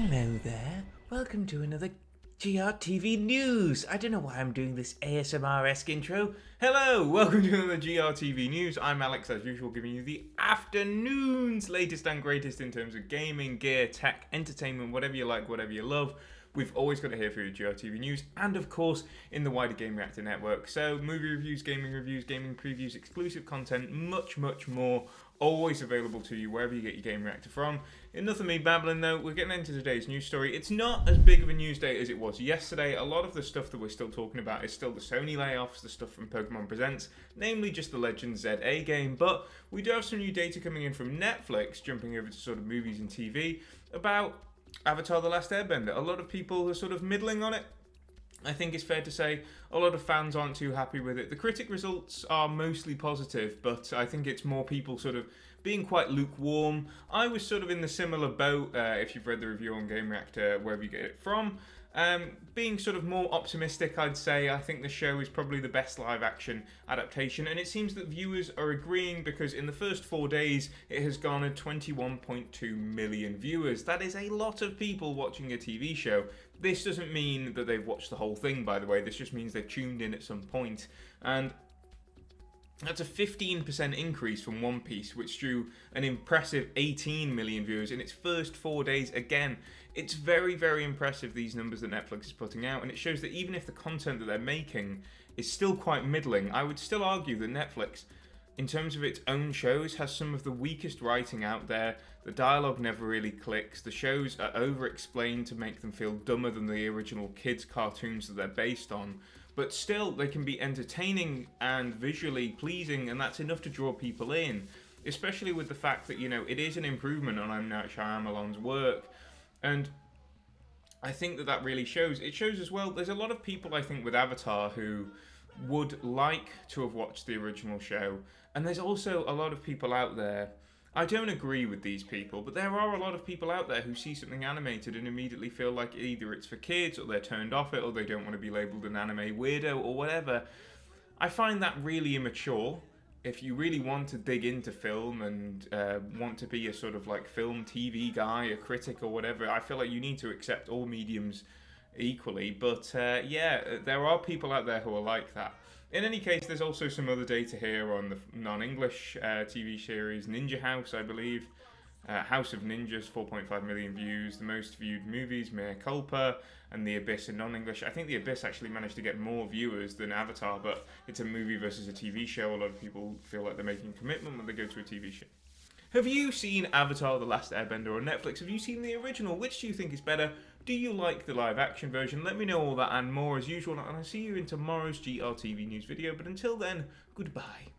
Hello there. Welcome to another GRTV News. I don't know why I'm doing this ASMR esque intro. Hello, welcome to another GRTV News. I'm Alex, as usual, giving you the afternoon's latest and greatest in terms of gaming, gear, tech, entertainment, whatever you like, whatever you love. We've always got it here for your GRTV News, and of course, in the wider Gamereactor network. So, movie reviews, gaming reviews, gaming previews, exclusive content, much, much more always available to you wherever you get your game reactor from. Enough of me babbling though, we're getting into today's news story. It's not as big of a news day as it was yesterday. A lot of the stuff that we're still talking about is still the Sony layoffs, the stuff from Pokemon Presents, namely just the Legend ZA game. But we do have some new data coming in from Netflix, jumping over to sort of movies and TV, about Avatar The Last Airbender. A lot of people are sort of middling on it. I think it's fair to say a lot of fans aren't too happy with it. The critic results are mostly positive, but I think it's more people sort of being quite lukewarm. I was sort of in the similar boat, uh, if you've read the review on Gamereactor, wherever you get it from. Um, being sort of more optimistic, I'd say. I think the show is probably the best live action adaptation, and it seems that viewers are agreeing because in the first four days it has garnered 21.2 million viewers. That is a lot of people watching a TV show. This doesn't mean that they've watched the whole thing, by the way, this just means they've tuned in at some point. And that's a 15% increase from One Piece, which drew an impressive 18 million viewers in its first four days. Again, it's very, very impressive, these numbers that Netflix is putting out, and it shows that even if the content that they're making is still quite middling, I would still argue that Netflix, in terms of its own shows, has some of the weakest writing out there. The dialogue never really clicks. The shows are over explained to make them feel dumber than the original kids' cartoons that they're based on but still they can be entertaining and visually pleasing, and that's enough to draw people in. Especially with the fact that you know it is an improvement on M Night Shyamalan's work, and I think that that really shows. It shows as well. There's a lot of people I think with Avatar who would like to have watched the original show, and there's also a lot of people out there I don't agree with these people, but there are a lot of people out there who see something animated and immediately feel like either it's for kids or they're turned off it or they don't want to be labeled an anime weirdo or whatever. I find that really immature. If you really want to dig into film and uh, want to be a sort of like film TV guy, a critic or whatever, I feel like you need to accept all mediums equally. But uh, yeah, there are people out there who are like that. In any case, there's also some other data here on the non-English uh, TV series Ninja House, I believe. Uh, House of Ninjas, 4.5 million views. The most viewed movies, Mea Culpa, and The Abyss in non-English. I think The Abyss actually managed to get more viewers than Avatar, but it's a movie versus a TV show. A lot of people feel like they're making a commitment when they go to a TV show. Have you seen Avatar: The Last Airbender on Netflix? Have you seen the original? Which do you think is better? Do you like the live action version? Let me know all that and more as usual, and I'll see you in tomorrow's GRTV news video. But until then, goodbye.